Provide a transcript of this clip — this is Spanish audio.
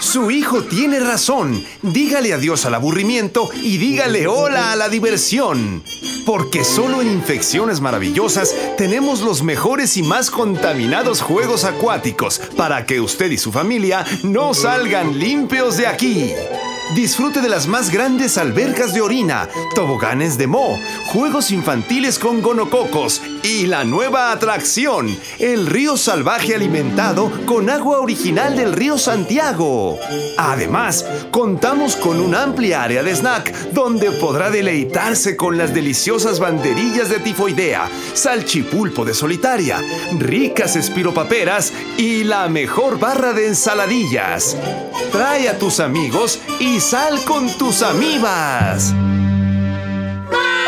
Su hijo tiene razón. Dígale adiós al aburrimiento y dígale hola a la diversión. Porque solo en Infecciones Maravillosas tenemos los mejores y más contaminados juegos acuáticos para que usted y su familia no salgan limpios de aquí. Disfrute de las más grandes albercas de orina, toboganes de mo, juegos infantiles con gonococos y la nueva atracción, el río salvaje alimentado con agua original del río Santiago. Además, contamos con una amplia área de snack donde podrá deleitarse con las deliciosas banderillas de tifoidea, salchipulpo de solitaria, ricas espiropaperas y la mejor barra de ensaladillas. Trae a tus amigos y sal con tus amibas. Mami,